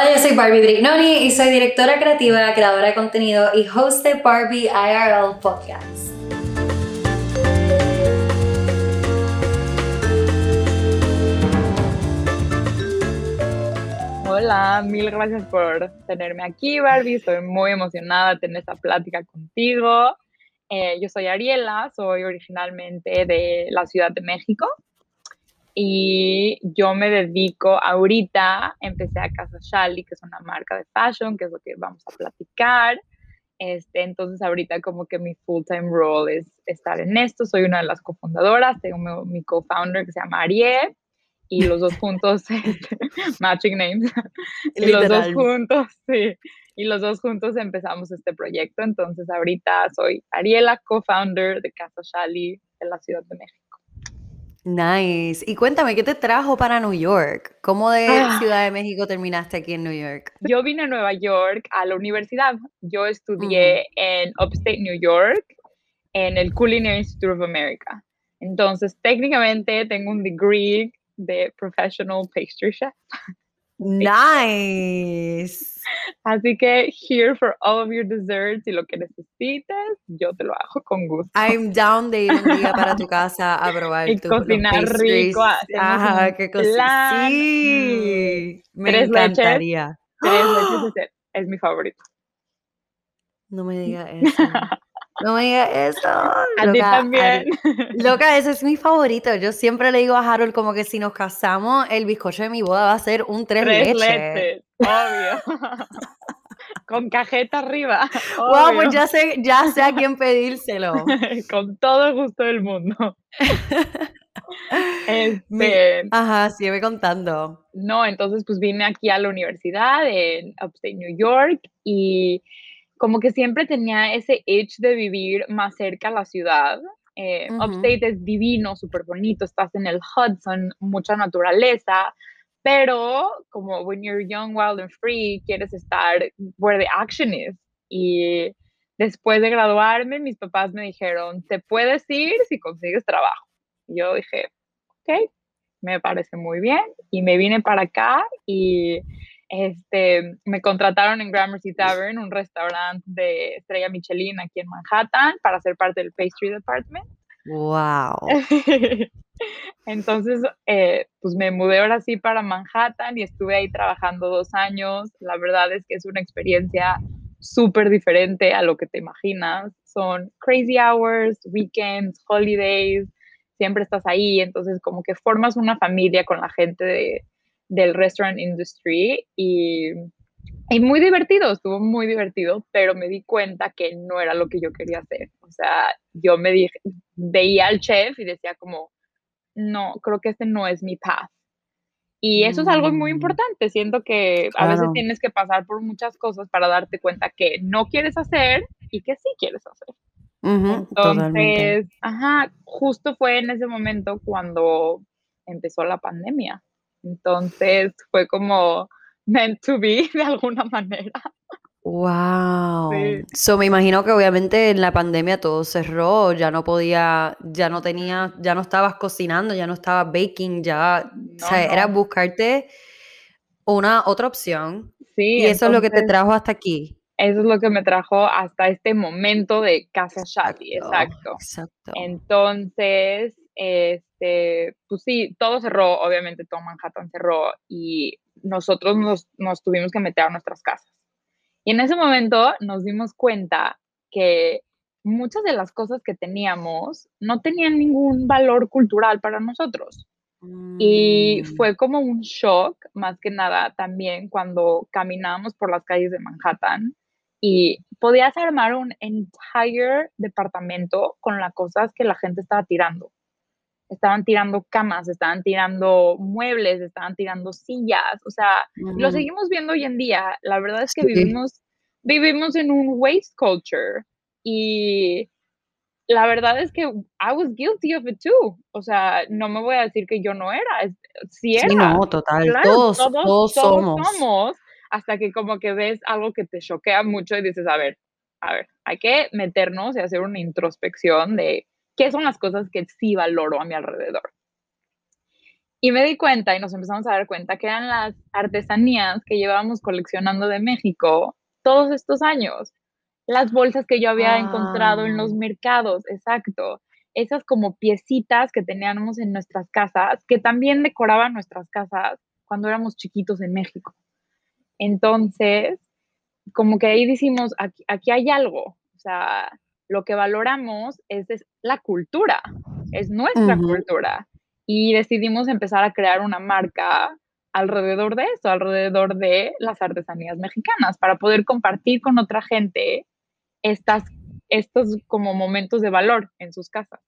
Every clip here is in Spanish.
Hola, yo soy Barbie Brignoni y soy directora creativa, creadora de contenido y host de Barbie IRL Podcast. Hola, mil gracias por tenerme aquí, Barbie. Estoy muy emocionada de tener esta plática contigo. Eh, yo soy Ariela, soy originalmente de la Ciudad de México y yo me dedico ahorita, empecé a Casa Shali, que es una marca de fashion, que es lo que vamos a platicar. Este, entonces ahorita como que mi full-time role es estar en esto, soy una de las cofundadoras, tengo mi, mi co-founder que se llama Ariel y los dos juntos, este, matching names, y los dos juntos, sí, y los dos juntos empezamos este proyecto. Entonces ahorita soy Ariela, co-founder de Casa Shali de la Ciudad de México. Nice. Y cuéntame, ¿qué te trajo para New York? ¿Cómo de ah. Ciudad de México terminaste aquí en New York? Yo vine a Nueva York a la universidad. Yo estudié en Upstate New York, en el Culinary Institute of America. Entonces, técnicamente tengo un degree de Professional Pastry Chef. Nice. Así que here for all of your desserts y lo que necesites, yo te lo hago con gusto. I'm down de ir un día para tu casa a probar y cocinar rico. Ajá, qué cosa. Sí, me tres encantaría. tres leches es mi favorito. No me digas eso. No me digas eso. A loca, ti también. loca, ese es mi favorito. Yo siempre le digo a Harold como que si nos casamos, el bizcocho de mi boda va a ser un tres, tres leches. Obvio. Con cajeta arriba. Wow, pues ya sé, ya sé a quién pedírselo. Con todo el gusto del mundo. Este, ajá, sígueme contando. No, entonces pues vine aquí a la universidad en Upstate New York y como que siempre tenía ese edge de vivir más cerca a la ciudad. Eh, Upstate es divino, súper bonito, estás en el Hudson, mucha naturaleza, pero como when you're young, wild and free, quieres estar where the action is. Y después de graduarme, mis papás me dijeron, te puedes ir si consigues trabajo. Y yo dije, ok, me parece muy bien. Y me vine para acá y este, me contrataron en Gramercy Tavern, un restaurante de estrella Michelin aquí en Manhattan, para ser parte del Pastry Department. ¡Wow! Entonces, eh, pues me mudé ahora sí para Manhattan y estuve ahí trabajando dos años. La verdad es que es una experiencia súper diferente a lo que te imaginas. Son crazy hours, weekends, holidays, siempre estás ahí, entonces como que formas una familia con la gente de, del restaurant industry y, y, muy divertido, estuvo muy divertido, pero me di cuenta que no era lo que yo quería hacer. O sea, yo me dije, veía al chef y decía como, no, creo que este no es mi path. Y eso es algo muy mm. importante. Siento que a veces tienes que pasar por muchas cosas para darte cuenta que no quieres hacer y que sí quieres hacer. Entonces, ajá, justo fue en ese momento cuando empezó la pandemia. Entonces fue como meant to be de alguna manera. Wow. So me imagino que obviamente en la pandemia todo cerró, ya no podía, ya no tenía, ya no estabas cocinando, ya no estabas baking, ya, o sea, era buscarte una otra opción. Sí. Y eso es lo que te trajo hasta aquí. Eso es lo que me trajo hasta este momento de Casa Shadi, exacto. Exacto. Entonces, este, pues sí, todo cerró, obviamente todo Manhattan cerró y nosotros nos, nos tuvimos que meter a nuestras casas. Y en ese momento nos dimos cuenta que muchas de las cosas que teníamos no tenían ningún valor cultural para nosotros. Y mm. fue como un shock, más que nada también cuando caminábamos por las calles de Manhattan y podías armar un entire departamento con las cosas que la gente estaba tirando estaban tirando camas, estaban tirando muebles, estaban tirando sillas, o sea, lo seguimos viendo hoy en día. La verdad es que vivimos, vivimos en un waste culture y la verdad es que I was guilty of it too. O sea, no me voy a decir que yo no era, sí era. Sí, no, total, todos, todos, somos. somos. Hasta que como que ves algo que te choquea mucho y dices, a ver, a ver, hay que meternos y hacer una introspección de qué son las cosas que sí valoro a mi alrededor. Y me di cuenta y nos empezamos a dar cuenta que eran las artesanías que llevábamos coleccionando de México todos estos años. Las bolsas que yo había encontrado en los mercados, exacto. Esas como piecitas que teníamos en nuestras casas, que también decoraban nuestras casas cuando éramos chiquitos en México. Entonces, como que ahí decimos, aquí, aquí hay algo. O sea, lo que valoramos es, la cultura, es nuestra cultura y decidimos empezar a crear una marca alrededor de eso, alrededor de las artesanías mexicanas, para poder compartir con otra gente estas, estos como momentos de valor en sus casas.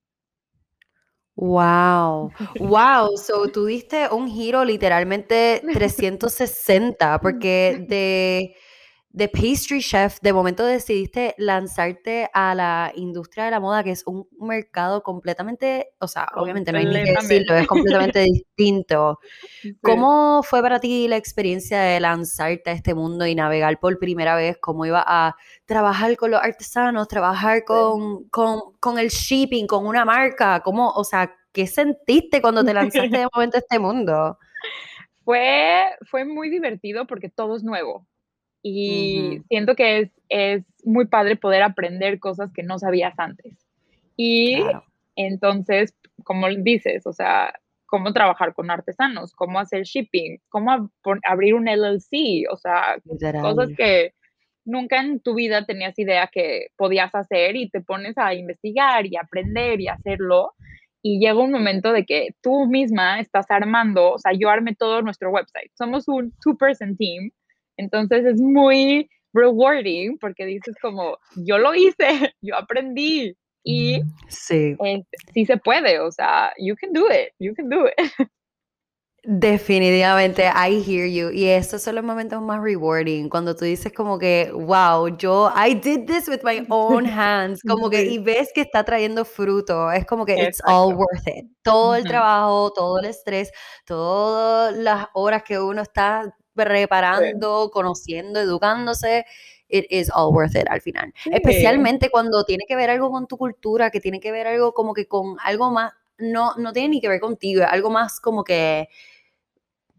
Wow, wow, so tú diste un giro literalmente 360, porque de de pastry chef, de momento decidiste lanzarte a la industria de la moda, que es un mercado completamente, o sea, obviamente no hay ni que decirlo, es completamente distinto. ¿Cómo fue para ti la experiencia de lanzarte a este mundo y navegar por primera vez? ¿Cómo iba a trabajar con los artesanos, trabajar con, con, el shipping, con una marca? ¿Cómo, o sea, qué sentiste cuando te lanzaste de momento a este mundo? Fue, fue muy divertido porque todo es nuevo y siento que es, es, muy padre poder aprender cosas que no sabías antes. Y entonces, como dices, o sea, cómo trabajar con artesanos, cómo hacer shipping, cómo abrir un LLC, o sea, cosas que nunca en tu vida tenías idea que podías hacer y te pones a investigar y aprender y hacerlo. Y llega un momento de que tú misma estás armando, o sea, yo armé todo nuestro website. Somos un two-person team entonces es muy rewarding porque dices como, yo lo hice, yo aprendí y sí. sí se puede, o sea, you can do it, you can do it. Definitivamente, I hear you. Y estos son los momentos más rewarding, cuando tú dices como que, wow, yo, I did this with my own hands, como que, y ves que está trayendo fruto, es como que it's all worth it. Todo el trabajo, todo el estrés, todas las horas que uno está preparando, conociendo, educándose, it is all worth it al final. Especialmente cuando tiene que ver algo con tu cultura, que tiene que ver algo como que con algo más, no, no tiene ni que ver contigo, algo más como que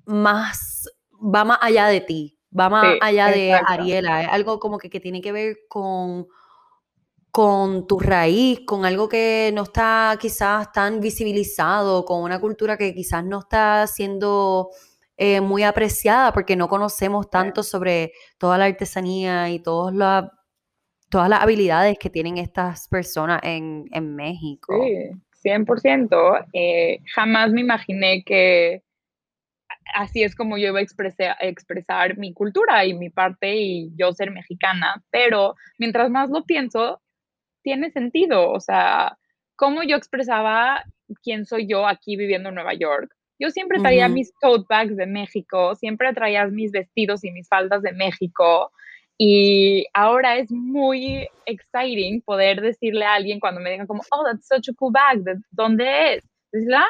más, va más allá de ti, va más allá de Ariela, es algo como que, que tiene que ver con con tu raíz, con algo que no está quizás tan visibilizado, con una cultura que quizás no está siendo eh, muy apreciada porque no conocemos tanto sobre toda la artesanía y todas las todas las habilidades que tienen estas personas en, en México. Sí, 100%. Eh, jamás me imaginé que así es como yo iba a expresar, expresar mi cultura y mi parte y yo ser mexicana, pero mientras más lo pienso, tiene sentido. O sea, cómo yo expresaba quién soy yo aquí viviendo en Nueva York, yo siempre traía mis tote bags de México, siempre traía mis vestidos y mis faldas de México. Y ahora es muy exciting poder decirle a alguien cuando me digan como, oh, that's such a cool bag, ¿de dónde es? Decirle, ah,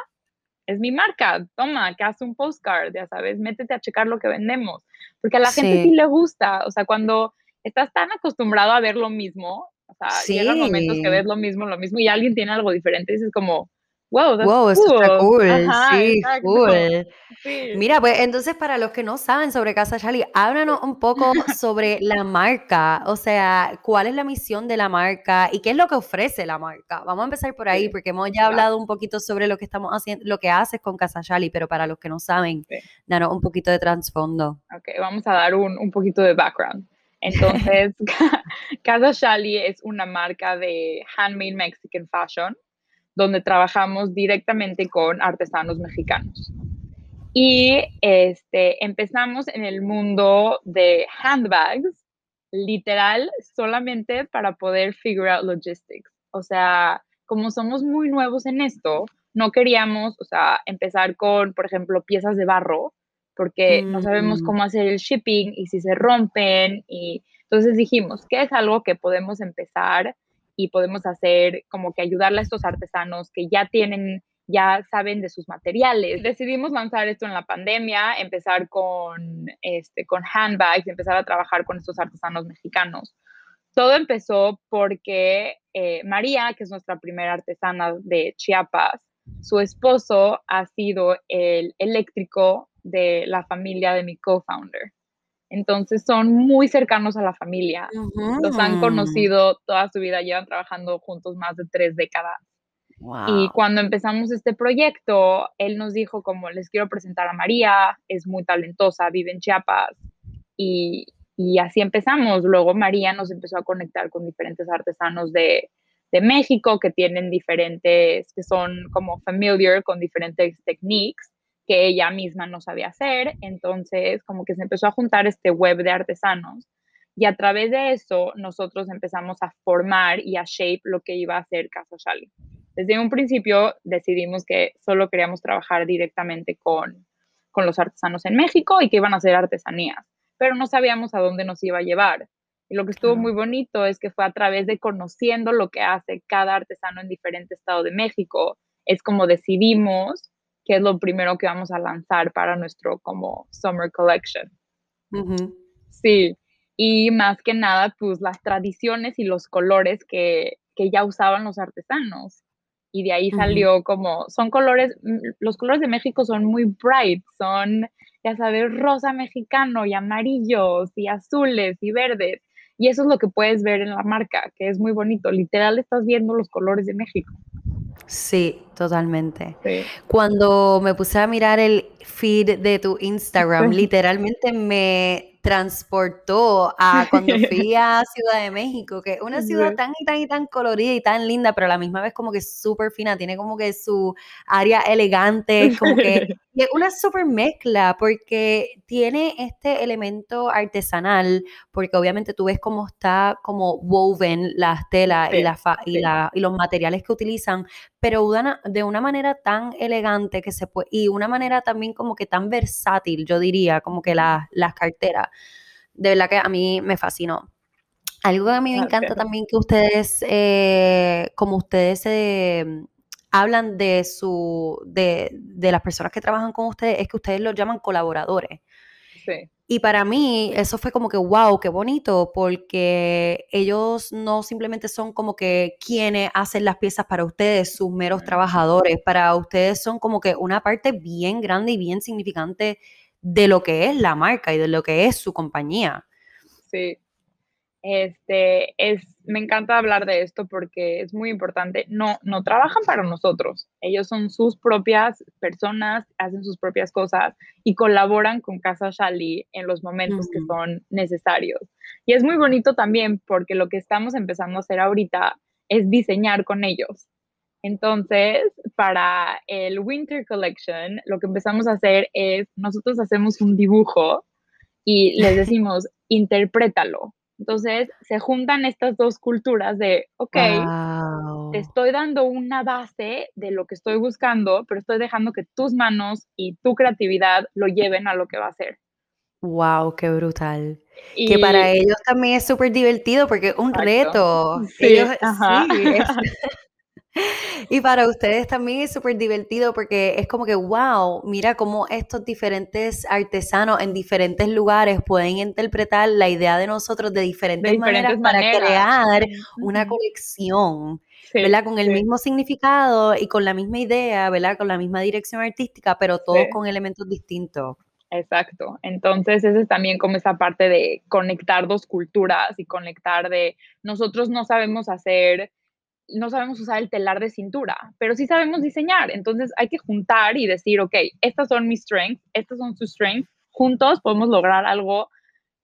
es mi marca, toma, que hace un postcard, ya sabes, métete a checar lo que vendemos. Porque a la gente sí le gusta, o sea, cuando estás tan acostumbrado a ver lo mismo, o sea, llegan momentos que ves lo mismo, lo mismo, y alguien tiene algo diferente, dices como, Wow, wow, eso está cool. sí, cool. Mira, pues entonces para los que no saben sobre Casa Charlie, háblanos un poco sobre la marca, o sea, cuál es la misión de la marca y qué es lo que ofrece la marca. Vamos a empezar por ahí porque hemos ya hablado un poquito sobre lo que estamos haciendo, lo que haces con Casa Charlie, pero para los que no saben, danos un poquito de trasfondo. Ok, vamos a dar un, un poquito de background. Entonces, Casa Charlie es una marca de handmade Mexican fashion donde trabajamos directamente con artesanos mexicanos. Y este, empezamos en el mundo de handbags, literal, solamente para poder figure out logistics. O sea, como somos muy nuevos en esto, no queríamos, o sea, empezar con, por ejemplo, piezas de barro, porque no sabemos mm. cómo hacer el shipping y si se rompen. Y entonces dijimos, ¿qué es algo que podemos empezar y podemos hacer como que ayudarle a estos artesanos que ya tienen, ya saben de sus materiales. Decidimos lanzar esto en la pandemia, empezar con, este, con handbags, empezar a trabajar con estos artesanos mexicanos. Todo empezó porque eh, María, que es nuestra primera artesana de Chiapas, su esposo ha sido el eléctrico de la familia de mi co-founder. Entonces son muy cercanos a la familia. Los han conocido toda su vida, llevan trabajando juntos más de tres décadas. Y cuando empezamos este proyecto, él nos dijo como les quiero presentar a María, es muy talentosa, vive en Chiapas. Y, y así empezamos. Luego María nos empezó a conectar con diferentes artesanos de, de México que tienen diferentes, que son como familiar con diferentes techniques que ella misma no sabía hacer. Entonces, como que se empezó a juntar este web de artesanos y a través de eso nosotros empezamos a formar y a shape lo que iba a ser Casa Shali. Desde un principio decidimos que solo queríamos trabajar directamente con, con los artesanos en México y que iban a hacer artesanías, pero no sabíamos a dónde nos iba a llevar. Y lo que estuvo muy bonito es que fue a través de conociendo lo que hace cada artesano en diferente estado de México, es como decidimos que es lo primero que vamos a lanzar para nuestro como Summer Collection. Sí, y más que nada, pues las tradiciones y los colores que, que ya usaban los artesanos. Y de ahí salió como, son colores, mm, los colores de México son muy bright, son, ya sabes, rosa mexicano y amarillos y azules y verdes. Y eso es lo que puedes ver en la marca, que es muy bonito. Literal estás viendo los colores de México. Sí, totalmente. Cuando me puse a mirar el feed de tu Instagram, literalmente me transportó a cuando fui a Ciudad de México, que es una ciudad tan y tan y tan colorida y tan linda, pero a la misma vez como que súper fina, tiene como que su área elegante, como que es una súper mezcla porque tiene este elemento artesanal, porque obviamente tú ves cómo está como woven las telas y, la y, la, y los materiales que utilizan, pero de una manera tan elegante que se puede, y una manera también como que tan versátil, yo diría, como que las carteras. De verdad que a mí me fascinó. Algo que a mí me encanta también que ustedes, eh, como ustedes eh, hablan de su, de, de, las personas que trabajan con ustedes, es que ustedes los llaman colaboradores. Sí. Y para mí eso fue como que, wow, qué bonito, porque ellos no simplemente son como que quienes hacen las piezas para ustedes, sus meros trabajadores, para ustedes son como que una parte bien grande y bien significante de lo que es la marca y de lo que es su compañía. Sí, este, es, me encanta hablar de esto porque es muy importante. No, no trabajan para nosotros. Ellos son sus propias personas, hacen sus propias cosas y colaboran con Casa Shali en los momentos que son necesarios. Y es muy bonito también porque lo que estamos empezando a hacer ahorita es diseñar con ellos. Entonces, para el Winter Collection, lo que empezamos a hacer es, nosotros hacemos un dibujo y les decimos, interprétalo entonces se juntan estas dos culturas de, ok, te estoy dando una base de lo que estoy buscando, pero estoy dejando que tus manos y tu creatividad lo lleven a lo que va a ser. Wow, qué brutal. que para ellos también es súper divertido porque es un reto. Sí, ajá. Y para ustedes también es súper divertido porque es como que, wow, mira cómo estos diferentes artesanos en diferentes lugares pueden interpretar la idea de nosotros de diferentes, maneras, para crear una colección, ¿verdad? Con el mismo significado y con la misma idea, ¿verdad? Con la misma dirección artística, pero todos con elementos distintos. Exacto. Entonces, esa es también como esa parte de conectar dos culturas y conectar de nosotros no sabemos hacer no sabemos usar el telar de cintura, pero sí sabemos diseñar. Entonces hay que juntar y decir, ok, estas son mis strengths, estas son sus strengths. Juntos podemos lograr algo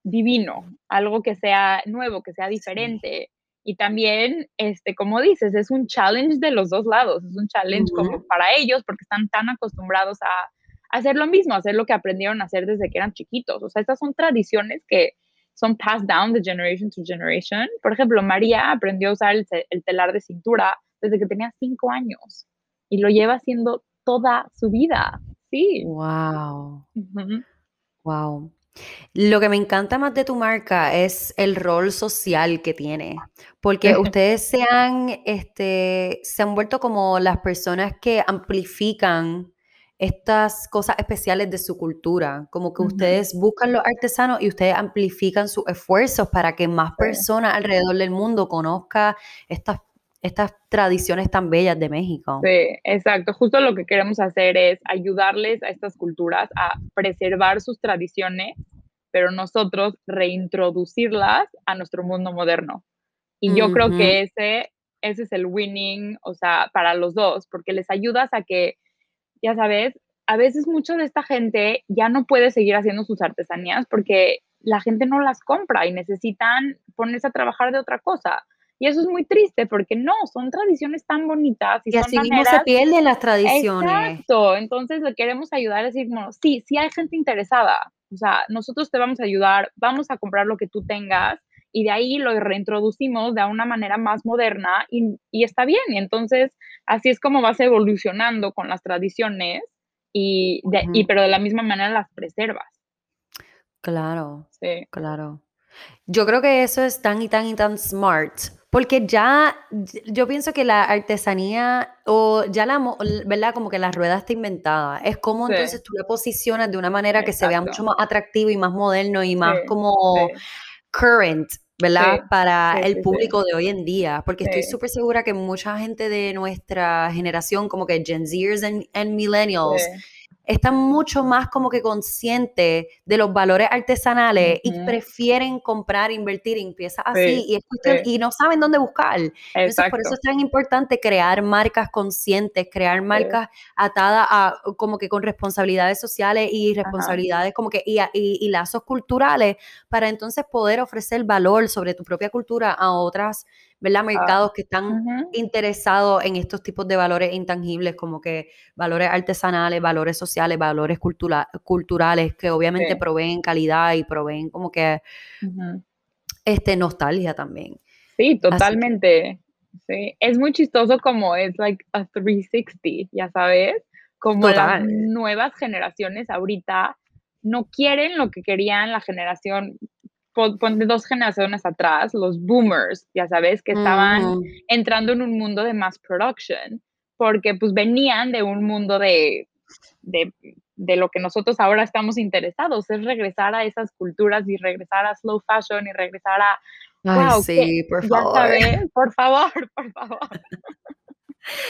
divino, algo que sea nuevo, que sea diferente. Y también, este, como dices, es un challenge de los dos lados, es un challenge como para ellos porque están tan acostumbrados a, hacer lo mismo, a hacer lo que aprendieron a hacer desde que eran chiquitos. O sea, estas son tradiciones que son passed down de generation to generation. Por ejemplo, María aprendió a usar el, telar de cintura desde que tenía cinco años y lo lleva haciendo toda su vida. Sí. Wow. Wow. Lo que me encanta más de tu marca es el rol social que tiene, porque ustedes se han, este, se han vuelto como las personas que amplifican estas cosas especiales de su cultura, como que ustedes buscan los artesanos y ustedes amplifican sus esfuerzos para que más personas alrededor del mundo conozcan estas estas tradiciones tan bellas de México. Sí, exacto. Justo lo que queremos hacer es ayudarles a estas culturas a preservar sus tradiciones, pero nosotros reintroducirlas a nuestro mundo moderno. Y yo creo que ese, ese es el winning, o sea, para los dos, porque les ayudas a que, ya sabes, a veces mucha de esta gente ya no puede seguir haciendo sus artesanías porque la gente no las compra y necesitan ponerse a trabajar de otra cosa. Y eso es muy triste porque no, son tradiciones tan bonitas. Y, así mismo se pierden las tradiciones. Exacto, entonces le queremos ayudar a decir, bueno, sí, sí hay gente interesada. O sea, nosotros te vamos a ayudar, vamos a comprar lo que tú tengas y de ahí lo reintroducimos de una manera más moderna y, y está bien. Y entonces así es como vas evolucionando con las tradiciones y, y pero de la misma manera las preservas. Claro, sí. claro. Yo creo que eso es tan y tan y tan smart, porque ya yo pienso que la artesanía o ya la, ¿verdad? Como que la rueda está inventada. Es como entonces tú la posicionas de una manera que se vea mucho más atractivo y más moderno y más como current, ¿verdad? Para el público de hoy en día, porque estoy súper segura que mucha gente de nuestra generación, como que Gen Zers y Millennials, están mucho más como que conscientes de los valores artesanales y prefieren comprar, invertir en piezas así y, y no saben dónde buscar. Entonces, por eso es tan importante crear marcas conscientes, crear marcas atadas a como que con responsabilidades sociales y responsabilidades como que y, y, lazos culturales para entonces poder ofrecer valor sobre tu propia cultura a otras ¿verdad? Ah, Mercados que están interesados en estos tipos de valores intangibles, como que valores artesanales, valores sociales, valores culturales, que obviamente proveen calidad y proveen como que este, nostalgia también. Sí, totalmente. Sí. Es muy chistoso como es like a 360, ya sabes, como las nuevas generaciones ahorita no quieren lo que querían la generación ponte dos generaciones atrás, los boomers, ya sabes, que estaban entrando en un mundo de mass production, porque pues venían de un mundo de, de, de, lo que nosotros ahora estamos interesados, es regresar a esas culturas y regresar a slow fashion y regresar a... Ay, sí, por favor. Sabes, por favor, por favor.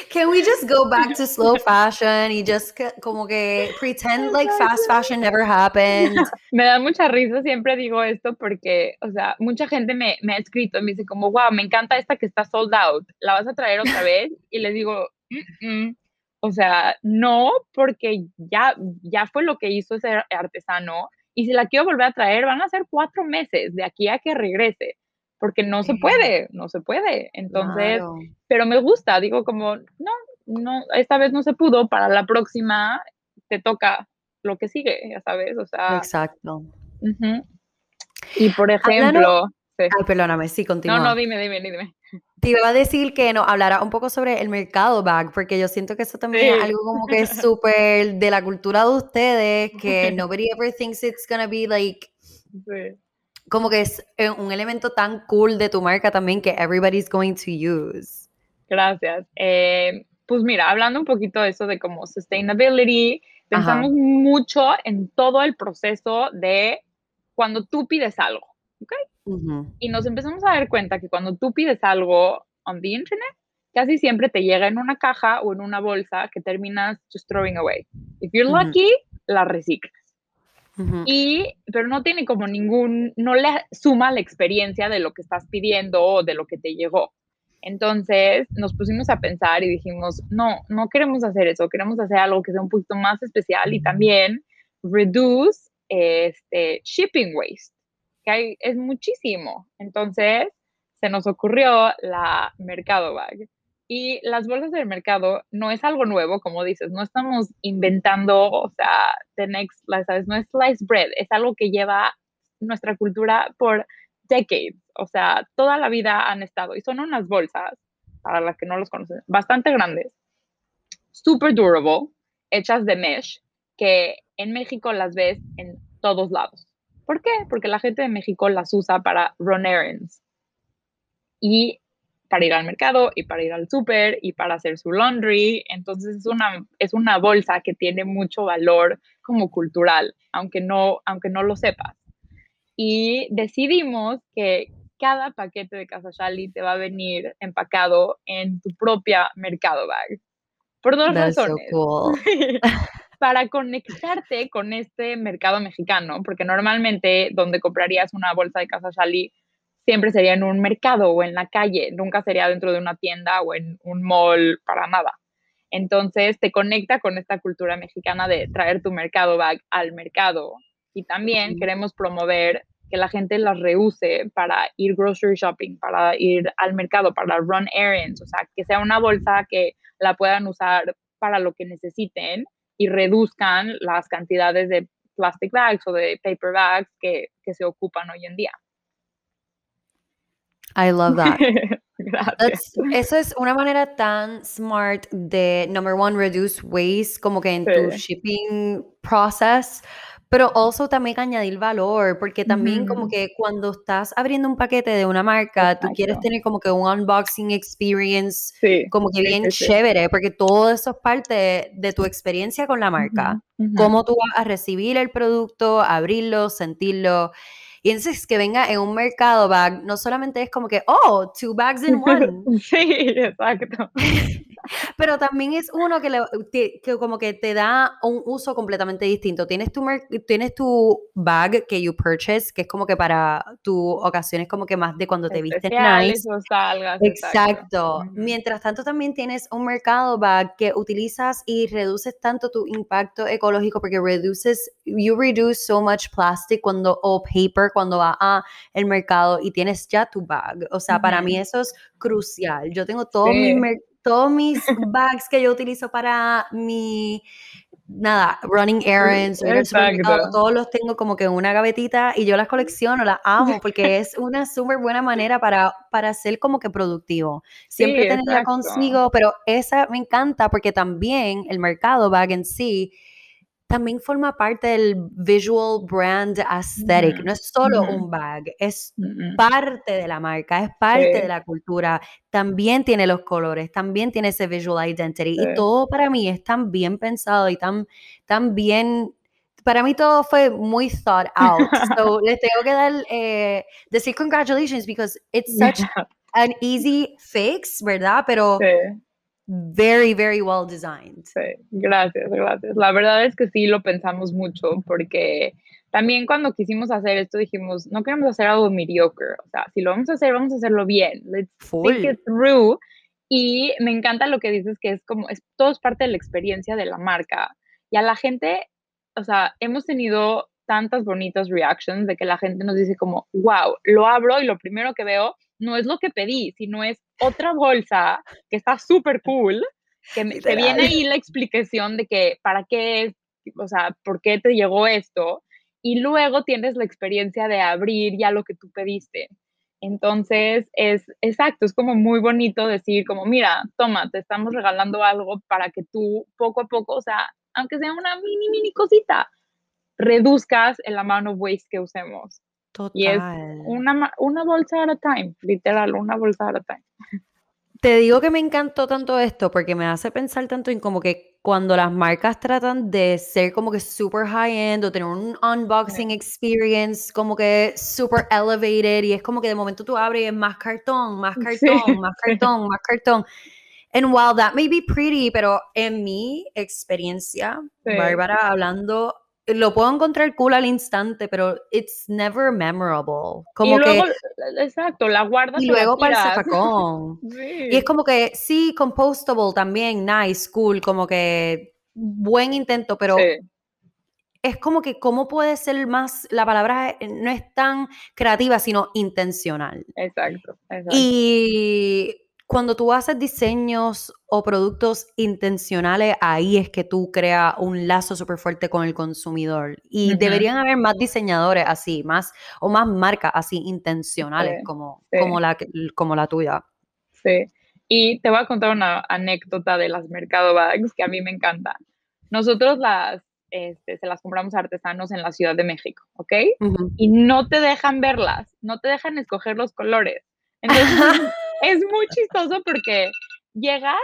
Can we just go back to slow fashion y just como que pretend like fast fashion never happened? Me da mucha risa, siempre digo esto porque, o sea, mucha gente me, me ha escrito y me dice como, wow, me encanta esta que está sold out, ¿la vas a traer otra vez? Y les digo, o sea, no, porque ya, ya fue lo que hizo ese artesano y si la quiero volver a traer, van a ser cuatro meses de aquí a que regrese porque no se puede, no se puede. Entonces, pero me gusta, digo como, no, no, esta vez no se pudo, para la próxima te toca lo que sigue, ya sabes, o sea. Exacto. Y por ejemplo... Ay, perdóname, sí, continúa. No, no, dime, dime, dime. Te iba a decir que no, hablara un poco sobre el mercado bag, porque yo siento que eso también es algo como que es súper de la cultura de ustedes, que nobody ever thinks it's gonna be like sí como que es eh, un elemento tan cool de tu marca también que everybody's going to use. Gracias. Eh, pues mira, hablando un poquito de eso de como sustainability, pensamos mucho en todo el proceso de cuando tú pides algo, ¿ok? Y nos empezamos a dar cuenta que cuando tú pides algo on the internet, casi siempre te llega en una caja o en una bolsa que terminas just throwing away. If you're lucky, la reciclas. Y, pero no tiene como ningún, no le suma la experiencia de lo que estás pidiendo o de lo que te llegó. Entonces nos pusimos a pensar y dijimos, no, no queremos hacer eso, queremos hacer algo que sea un poquito más especial y también reduce este, shipping waste, que hay, es muchísimo. Entonces se nos ocurrió la Mercado Bag. Y las bolsas del mercado no es algo nuevo, como dices, no estamos inventando, o sea, the next, ¿sabes? No es sliced bread, es algo que lleva nuestra cultura por decades, o sea, toda la vida han estado. Y son unas bolsas, para las que no los conocen, bastante grandes, super durable, hechas de mesh, que en México las ves en todos lados. ¿Por qué? Porque la gente de México las usa para run errands. Y para ir al mercado y para ir al súper y para hacer su laundry. Entonces es una, es una bolsa que tiene mucho valor como cultural, aunque no, aunque no lo sepas. Y decidimos que cada paquete de Casa Shali te va a venir empacado en tu propia mercado bag. Por dos razones. Para conectarte con este mercado mexicano, porque normalmente donde comprarías una bolsa de Casa Shali siempre sería en un mercado o en la calle, nunca sería dentro de una tienda o en un mall para nada. Entonces te conecta con esta cultura mexicana de traer tu mercado bag al mercado y también queremos promover que la gente las reuse para ir grocery shopping, para ir al mercado, para run errands, o sea, que sea una bolsa que la puedan usar para lo que necesiten y reduzcan las cantidades de plastic bags o de paper bags que, que se ocupan hoy en día. I love that. eso es una manera tan smart de, number one, reduce waste, como que en tu shipping process, pero also también añadir valor, porque también como que cuando estás abriendo un paquete de una marca, tú quieres tener como que un unboxing experience como que bien chévere, porque todo eso es parte de, tu experiencia con la marca. Cómo tú vas a recibir el producto, abrirlo, sentirlo. Y entonces que venga en un mercado bag, no solamente es como que, oh, two bags in one. sí, exacto. Pero también es uno que, que, como que te da un uso completamente distinto. Tienes tu, tienes tu bag que you purchase, que es como que para tu ocasiones como que más de cuando te viste nice. O salgas, exacto. Mientras tanto también tienes un mercado bag que utilizas y reduces tanto tu impacto ecológico porque reduces, you reduce so much plastic cuando, o paper cuando va a el mercado y tienes ya tu bag. O sea, para mí eso es crucial. Yo tengo todo mi todos mis bags que yo utilizo para mi, nada, running errands, todos los tengo como que en una gavetita y yo las colecciono, las amo porque es una súper buena manera para, para ser como que productivo. Siempre tenerla consigo, pero esa me encanta porque también el mercado bag en sí también forma parte del visual brand aesthetic. No es solo un bag, es parte de la marca, es parte de la cultura. También tiene los colores, también tiene ese visual identity. Y todo para mí es tan bien pensado y tan, tan bien para mí todo fue muy thought out. So les tengo que dar, eh, decir congratulations because it's such an easy fix, ¿verdad? Pero very, very well designed. Sí, gracias, gracias. La verdad es que sí lo pensamos mucho porque también cuando quisimos hacer esto dijimos, no queremos hacer algo mediocre, o sea, si lo vamos a hacer, vamos a hacerlo bien. Let's think it through. Y me encanta lo que dices que es como, es, todo es parte de la experiencia de la marca. Y a la gente, o sea, hemos tenido tantas bonitas reactions de que la gente nos dice como, wow, lo abro y lo primero que veo no es lo que pedí, sino es otra bolsa que está súper cool, que, te viene ahí la explicación de que para qué es, o sea, por qué te llegó esto, y luego tienes la experiencia de abrir ya lo que tú pediste. Entonces, es exacto, es como muy bonito decir como, mira, toma, te estamos regalando algo para que tú poco a poco, o sea, aunque sea una mini, mini cosita, reduzcas el amount of waste que usemos. Y es una, una bolsa at a time, literal, una bolsa at a time. Te digo que me encantó tanto esto porque me hace pensar tanto en como que cuando las marcas tratan de ser como que super high-end o tener un unboxing experience como que super elevated y es como que de momento tú abres y es más cartón, más cartón, más cartón, más cartón. And while that may be pretty, pero en mi experiencia, Bárbara, hablando lo puedo encontrar cool al instante, pero it's never memorable. Como que, exacto, la guardas. Y luego para el zafacón. Y es como que, sí, compostable también, nice, cool, como que buen intento, pero es como que, ¿cómo puede ser más? La palabra no es tan creativa, sino intencional. Exacto, exacto. Y cuando tú haces diseños o productos intencionales, ahí es que tú creas un lazo súper fuerte con el consumidor. Y deberían haber más diseñadores así, más o más marcas así intencionales como, Como, la, como la tuya. Sí. Y te voy a contar una anécdota de las Mercado Bags que a mí me encanta. Nosotros las, este, se las compramos a artesanos en la Ciudad de México, ¿ok? Y no te dejan verlas, no te dejan escoger los colores. Entonces, es muy chistoso porque llegas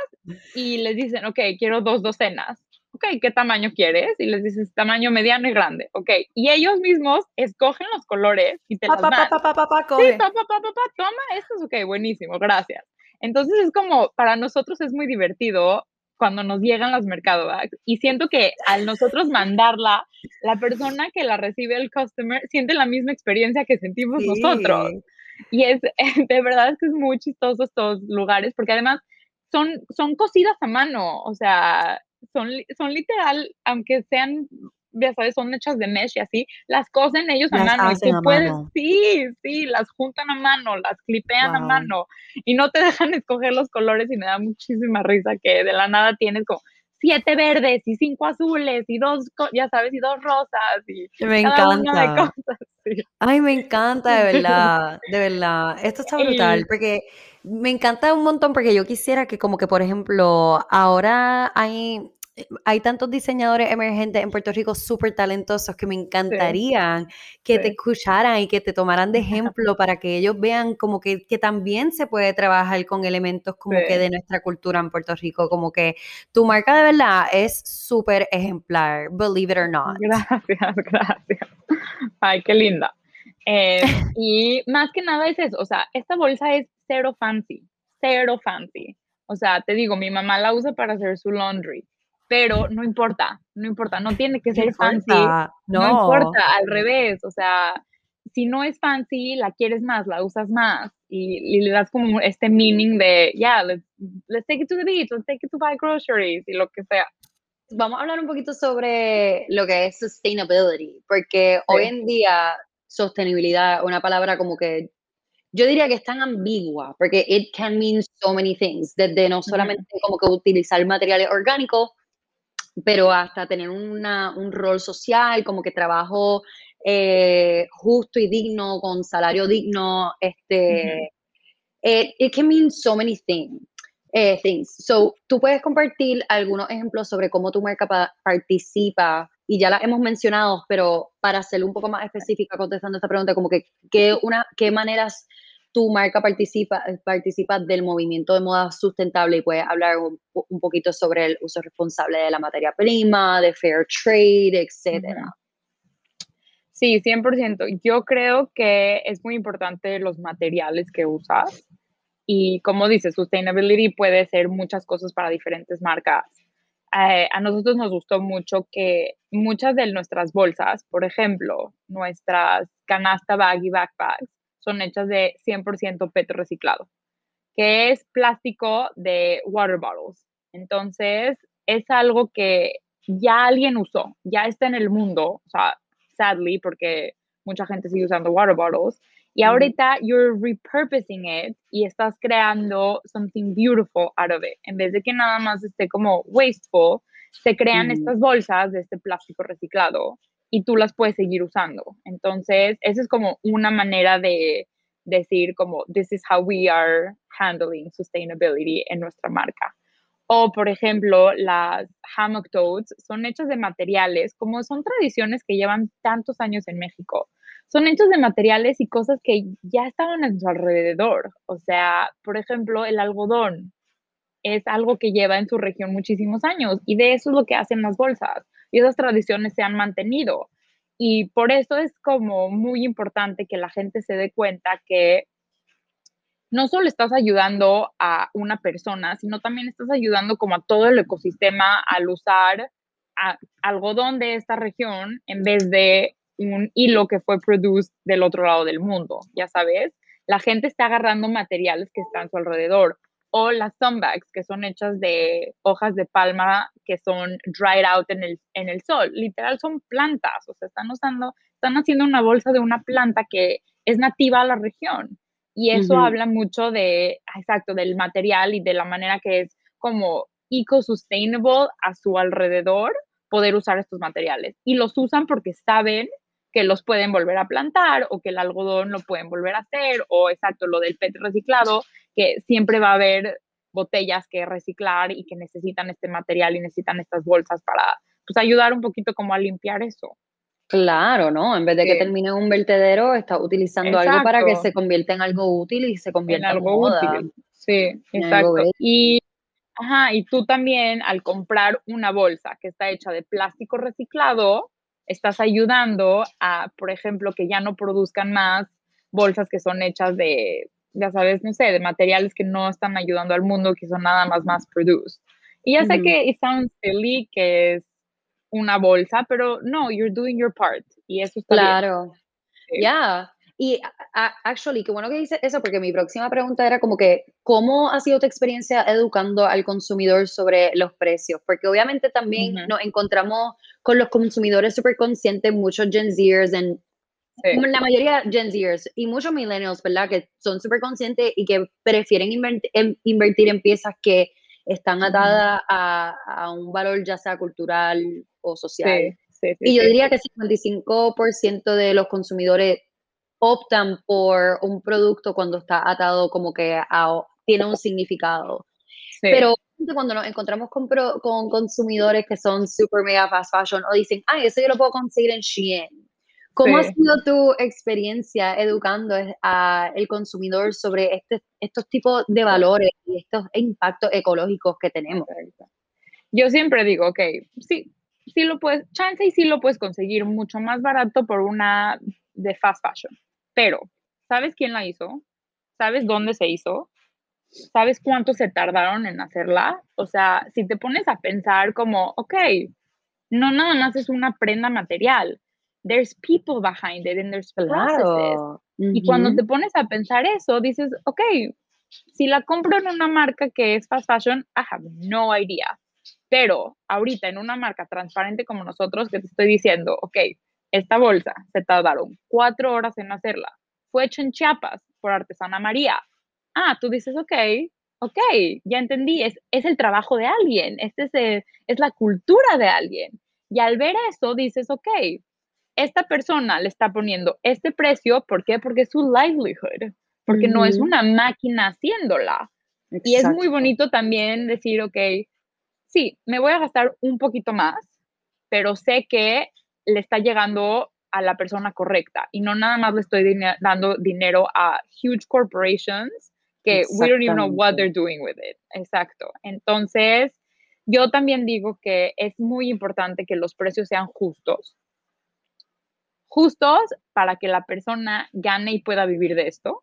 y les dicen, ok, quiero dos docenas. ok, ¿qué tamaño quieres? Y les dices tamaño mediano y grande, ok. Y ellos mismos escogen los colores y te pa, las dan. Pa, pa, pa, pa, sí, pa, pa, pa, pa, toma, esto es ok, buenísimo, gracias. Entonces es como, para nosotros es muy divertido cuando nos llegan las y siento que al nosotros mandarla, la persona que la recibe el customer siente la misma experiencia que sentimos nosotros. Y es, de verdad es que es muy chistoso estos lugares porque además son, son cosidas a mano, o sea, son, son literal, aunque sean ya sabes, son hechas de mesh y así, las cosen ellos a mano. Y tú puedes, sí, sí, las juntan a mano, las clipean a mano y no te dejan escoger los colores y me da muchísima risa que de la nada tienes como siete verdes y cinco azules y dos, ya sabes, y dos rosas y me encanta. Ay, me encanta, de verdad, de verdad. Esto está brutal porque me encanta un montón porque yo quisiera que como que, por ejemplo, ahora hay hay tantos diseñadores emergentes en Puerto Rico súper talentosos que me encantaría que te escucharan y que te tomaran de ejemplo para que ellos vean como que, que también se puede trabajar con elementos como que de nuestra cultura en Puerto Rico, como que tu marca de verdad es súper ejemplar, believe it or not. Gracias, gracias. Ay, qué linda. Eh, y más que nada es eso, o sea, esta bolsa es cero fancy, cero fancy. O sea, te digo, mi mamá la usa para hacer su laundry pero no importa, no importa, no tiene que ser fancy, no. importa, al revés, o sea, si no es fancy, la quieres más, la usas más y, le das como este meaning de, yeah, let's, take it to the beach, let's take it to buy groceries y lo que sea. Vamos a hablar un poquito sobre lo que es sustainability, porque hoy en día sostenibilidad, una palabra como que yo diría que es tan ambigua, porque it can mean so many things, desde no solamente como que utilizar materiales orgánicos, pero hasta tener una, un rol social, como que trabajo eh, justo y digno, con salario digno, este, eh, it, can mean so many things. Eh, things. So, tú puedes compartir algunos ejemplos sobre cómo tu marca participa, y ya la hemos mencionado, pero para ser un poco más específica contestando esta pregunta, como que qué, una, qué maneras tu marca participa, participa del movimiento de moda sustentable y puedes hablar un, poquito sobre el uso responsable de la materia prima, de fair trade, etcétera. Sí, 100%. Yo creo que es muy importante los materiales que usas y como dices, sustainability puede ser muchas cosas para diferentes marcas. Eh, a nosotros nos gustó mucho que muchas de nuestras bolsas, por ejemplo, nuestras canasta bag y backpacks, son hechas de 100% petro reciclado, que es plástico de water bottles. Entonces, es algo que ya alguien usó, ya está en el mundo, o sea, sadly, porque mucha gente sigue usando water bottles, y ahorita you're repurposing it y estás creando something beautiful out of it. En vez de que nada más esté como wasteful, se crean estas bolsas de este plástico reciclado y tú las puedes seguir usando. Entonces, esa es como una manera de decir como, this is how we are handling sustainability en nuestra marca. O, por ejemplo, las hammock totes son hechas de materiales, como son tradiciones que llevan tantos años en México, son hechos de materiales y cosas que ya estaban en su alrededor. O sea, por ejemplo, el algodón es algo que lleva en su región muchísimos años y de eso es lo que hacen las bolsas y esas tradiciones se han mantenido. Y por eso es como muy importante que la gente se dé cuenta que no solo estás ayudando a una persona, sino también estás ayudando como a todo el ecosistema al usar algodón de esta región en vez de un hilo que fue producido del otro lado del mundo, ya sabes. La gente está agarrando materiales que están a su alrededor o las sunbags, que son hechas de hojas de palma que son dried out en el, en el sol. Literal son plantas, o sea, están usando, están haciendo una bolsa de una planta que es nativa a la región. Y eso habla mucho de, exacto, del material y de la manera que es como eco-sustainable a su alrededor poder usar estos materiales. Y los usan porque saben que los pueden volver a plantar o que el algodón lo pueden volver a hacer o exacto lo del PET reciclado, que siempre va a haber botellas que reciclar y que necesitan este material y necesitan estas bolsas para pues ayudar un poquito como a limpiar eso. Claro, ¿no? En vez de que termine en un vertedero, está utilizando algo para que se convierta en algo útil y se convierta en algo útil. Sí, exacto. Y Ajá, y tú también al comprar una bolsa que está hecha de plástico reciclado, estás ayudando a, por ejemplo, que ya no produzcan más bolsas que son hechas de, ya sabes, no sé, de materiales que no están ayudando al mundo, que son nada más más produced. Y ya sé que it sounds silly, que es una bolsa, pero no, you're doing your part. Y eso está claro. Ya. Yeah. Y actually, qué bueno que dices eso, porque mi próxima pregunta era como que, ¿cómo ha sido tu experiencia educando al consumidor sobre los precios? Porque obviamente también nos encontramos con los consumidores súper conscientes, muchos Gen Zers, en, la mayoría Gen Zers y muchos millennials, ¿verdad? Que son súper conscientes y que prefieren invertir en piezas que están atadas a, un valor ya sea cultural o social. y yo diría que el 55% de los consumidores optan por un producto cuando está atado como que tiene un significado. Pero cuando nos encontramos con, con consumidores que son super mega fast fashion o dicen, ay, eso yo lo puedo conseguir en Shein. ¿Cómo ha sido tu experiencia educando al consumidor sobre este, estos tipos de valores y estos impactos ecológicos que tenemos? Yo siempre digo, ok, sí, sí lo puedes, chance y sí lo puedes conseguir mucho más barato por una de fast fashion. Pero, ¿sabes quién la hizo? ¿Sabes dónde se hizo? ¿Sabes cuánto se tardaron en hacerla? O sea, si te pones a pensar como, ok, no nada más es una prenda material. There's people behind it and there's processes. Y cuando te pones a pensar eso, dices, ok, si la compro en una marca que es fast fashion, I have no idea. Pero ahorita en una marca transparente como nosotros, que te estoy diciendo, ok, esta bolsa se tardaron cuatro horas en hacerla. Fue hecha en Chiapas por Artesana María. Ah, tú dices, ok, ok, ya entendí, es, es el trabajo de alguien, este es, es la cultura de alguien. Y al ver eso, dices, ok, esta persona le está poniendo este precio, ¿por qué? Porque es su livelihood, porque no es una máquina haciéndola. Y es muy bonito también decir, ok, sí, me voy a gastar un poquito más, pero sé que le está llegando a la persona correcta y no nada más le estoy dando dinero a huge corporations que we don't even know what they're doing with it. Exacto. Entonces, yo también digo que es muy importante que los precios sean justos. Justos para que la persona gane y pueda vivir de esto.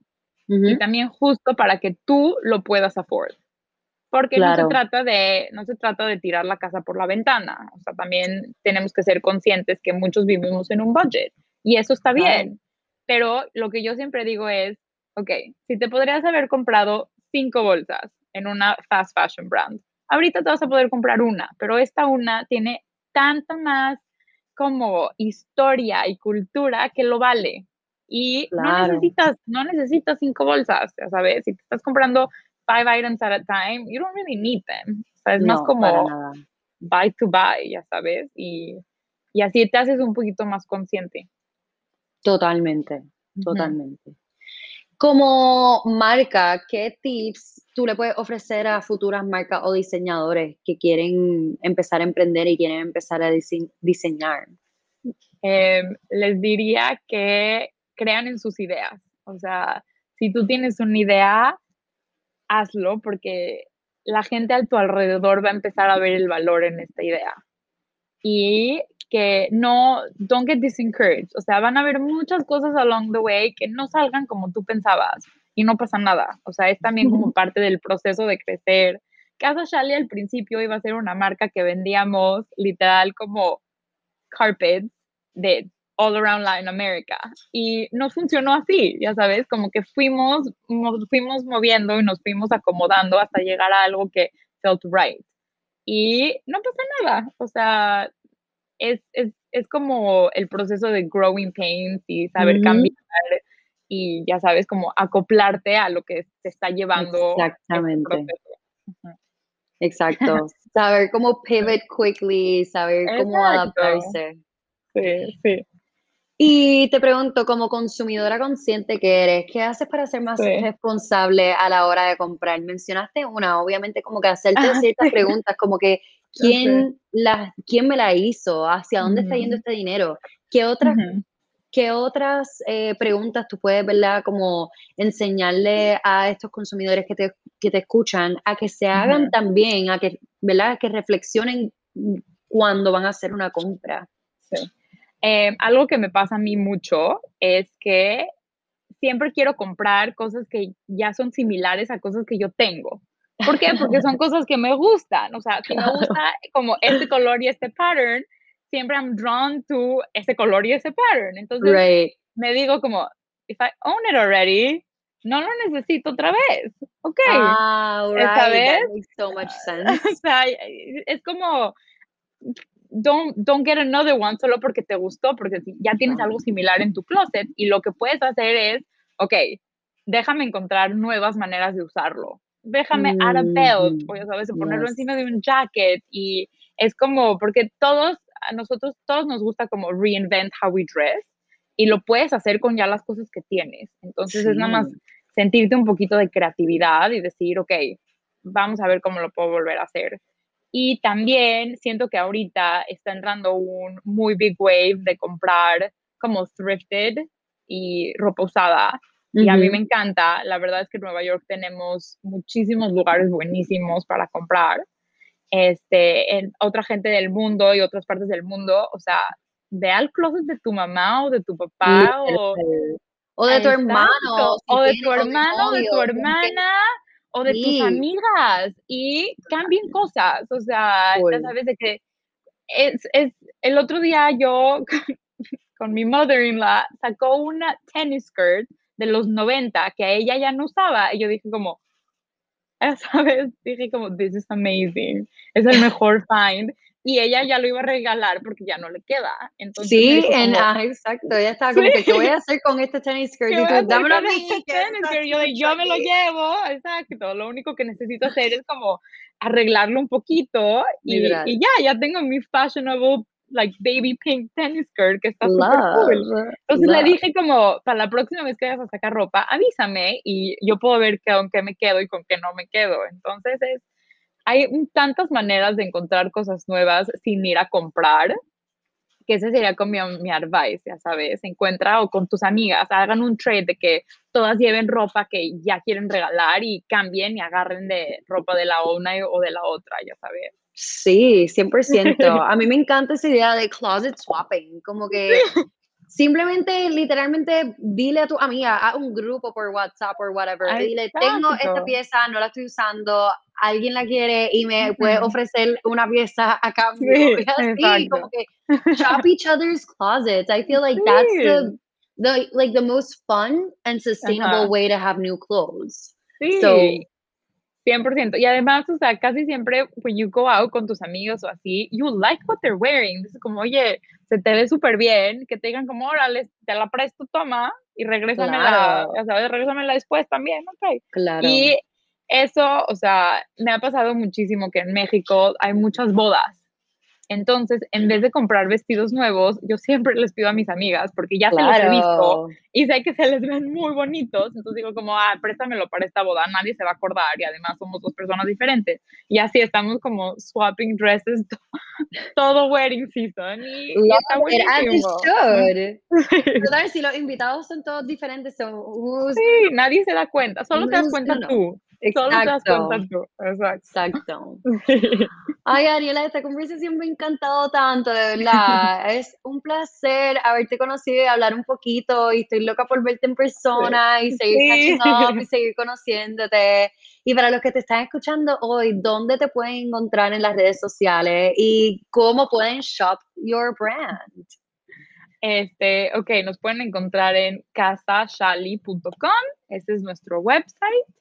Y también justo para que tú lo puedas afford. Porque no se trata de no se trata de tirar la casa por la ventana, o sea, también tenemos que ser conscientes que muchos vivimos en un budget y eso está bien. Pero lo que yo siempre digo es, ok, si te podrías haber comprado cinco bolsas en una fast fashion brand, ahorita te vas a poder comprar una, pero esta una tiene tanta más como historia y cultura que lo vale. Y no necesitas, no necesitas cinco bolsas, ya sabes, si te estás comprando five items at a time, you don't really need them. O sea, es más como buy to buy, ya sabes, y, y, así te haces un poquito más consciente. Totalmente, totalmente. Como marca, ¿qué tips tú le puedes ofrecer a futuras marcas o diseñadores que quieren empezar a emprender y quieren empezar a diseñar? Em, les diría que crean en sus ideas. O sea, si tú tienes una idea, hazlo porque la gente a tu alrededor va a empezar a ver el valor en esta idea. Y que no, don't get disencouraged. O sea, van a haber muchas cosas along the way que no salgan como tú pensabas y no pasa nada. O sea, es también como parte del proceso de crecer. Casa Shally al principio iba a ser una marca que vendíamos literal como carpets de all around Latin America. Y no funcionó así, ya sabes, como que fuimos, nos fuimos moviendo y nos fuimos acomodando hasta llegar a algo que felt right. Y no pasa nada, o sea, es, es, es como el proceso de growing pains y saber cambiar y ya sabes, como acoplarte a lo que te está llevando. Este Exactamente. Exacto. saber cómo pivot quickly, saber cómo adaptarse. Sí, sí. Y te pregunto, como consumidora consciente que eres, ¿qué haces para ser más responsable a la hora de comprar? Mencionaste una, obviamente, como que hacerte ciertas preguntas, como que ¿quién, la, ¿quién me la hizo? ¿Hacia dónde está yendo este dinero? ¿Qué otras ¿qué otras eh, preguntas tú puedes, ¿verdad? Como enseñarle a estos consumidores que te, que te escuchan a que se hagan también, a que, ¿verdad? Que reflexionen cuando van a hacer una compra. Sí. Eh, algo que me pasa a mí mucho es que siempre quiero comprar cosas que ya son similares a cosas que yo tengo. ¿Por qué? Porque son cosas que me gustan. O sea, si me gusta como este color y este pattern, siempre I'm drawn to ese color y ese pattern. Entonces, me digo como, if I own it already, no lo necesito otra vez. Ok. Ah, right. That makes so much sense. o sea, es como, don't, don't get another one solo porque te gustó, porque ya tienes algo similar en tu closet y lo que puedes hacer es, ok, déjame encontrar nuevas maneras de usarlo. Déjame add a belt, o ya sabes, ponerlo encima de un jacket y es como, porque todos, a nosotros, todos nos gusta como reinvent how we dress y lo puedes hacer con ya las cosas que tienes. Entonces es nada más sentirte un poquito de creatividad y decir, ok, vamos a ver cómo lo puedo volver a hacer. Y también siento que ahorita está entrando un muy big wave de comprar como thrifted y ropa usada. Y a mí me encanta. La verdad es que en Nueva York tenemos muchísimos lugares buenísimos para comprar. Este, en otra gente del mundo y otras partes del mundo, o sea, ve al closet de tu mamá o de tu papá o, o de tu hermano. o de tu hermano o de tu hermana o de tus amigas y cambien cosas, o sea, ya sabes de que es, es, el otro día yo con, mi mother-in-law sacó una tennis skirt de los 90 que ella ya no usaba y yo dije como, ¿sabes? Dije como, this is amazing, es el mejor find y ella ya lo iba a regalar porque ya no le queda. Entonces sí, en, ah, exacto, ella estaba como que, ¿qué voy a hacer con este tennis skirt? Tú, dámelo a mí. Este yo, yo me lo llevo, exacto, lo único que necesito hacer es como arreglarlo un poquito y, y ya, ya tengo mi fashionable like baby pink tennis skirt que está súper cool. Entonces le dije como, para la próxima vez que vayas a sacar ropa, avísame y yo puedo ver con qué me quedo y con qué no me quedo. Entonces es hay tantas maneras de encontrar cosas nuevas sin ir a comprar, que ese sería como mi, advice, ya sabes, encuentra o con tus amigas, hagan un trade de que todas lleven ropa que ya quieren regalar y cambien y agarren de ropa de la una o de la otra, ya sabes. Sí, 100%. A mí me encanta esa idea de closet swapping, como que simplemente, literalmente, dile a tu amiga, a un grupo por WhatsApp o whatever, dile, tengo esta pieza, no la estoy usando, alguien la quiere y me puede ofrecer una pieza a cambio. Sí, así, como que shop each other's closets. I feel like that's the, the, like the most fun and sustainable way to have new clothes. Sí. So, 100%. Y además, o sea, casi siempre, when you go out con tus amigos o así, you like what they're wearing. Es como, oye, se te ve súper bien, que te digan como, órale, te la presto, toma, y regrésamela, claro. sabes, regrésamela después también, ok. Claro. Y eso, o sea, me ha pasado muchísimo que en México hay muchas bodas entonces, en vez de comprar vestidos nuevos, yo siempre les pido a mis amigas, porque ya se los he visto y sé que se les ven muy bonitos. Entonces digo como, ah, préstamelo para esta boda, nadie se va a acordar y además somos dos personas diferentes. Y así estamos como swapping dresses todo wedding season. Y, y está buenísimo. si los invitados son todos diferentes, son... sí, nadie se da cuenta, solo te das cuenta tú. Exacto. Exacto. Ay, Ariela, esta conversación me ha encantado tanto, de verdad. es un placer haberte conocido y hablar un poquito. Y estoy loca por verte en persona y seguir y seguir conociéndote. Y para los que te están escuchando hoy, ¿dónde te pueden encontrar en las redes sociales y cómo pueden shop your brand? Este, ok, nos pueden encontrar en casashali.com, ese es nuestro website.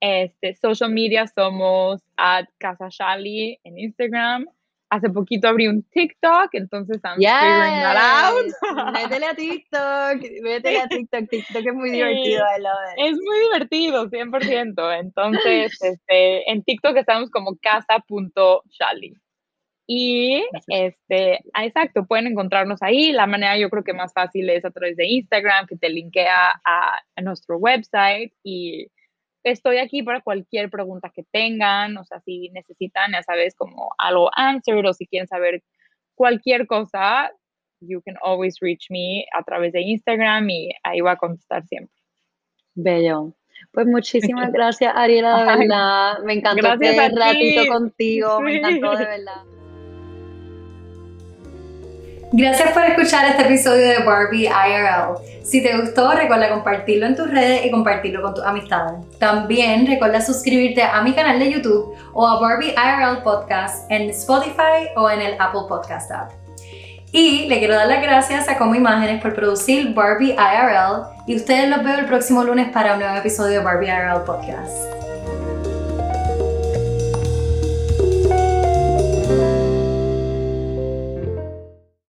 Este, social media somos at Casa Shali en Instagram. Hace poquito abrí un TikTok, entonces estamos yes. figuring that out. Métele a TikTok, métele a TikTok, TikTok es muy divertido, I love it. Es muy divertido, 100%. Entonces, este, en TikTok estamos como casa.shali. Y este, ah, exacto, pueden encontrarnos ahí. La manera yo creo que más fácil es a través de Instagram, que te linkea a, a nuestro website y estoy aquí para cualquier pregunta que tengan, o sea, si necesitan, ya sabes, como algo answer o si quieren saber cualquier cosa, you can always reach me a través de Instagram y ahí voy a contestar siempre. Bello. Pues muchísimas gracias, Ariela, de verdad. Me encantó este ratito contigo, me encantó de verdad. Gracias por escuchar este episodio de Barbie IRL. Si te gustó, recuerda compartirlo en tus redes y compartirlo con tus amistades. También recuerda suscribirte a mi canal de YouTube o a Barbie IRL Podcast en Spotify o en el Apple Podcast app. Y le quiero dar las gracias a Como Imágenes por producir Barbie IRL y ustedes los veo el próximo lunes para un nuevo episodio de Barbie IRL Podcast.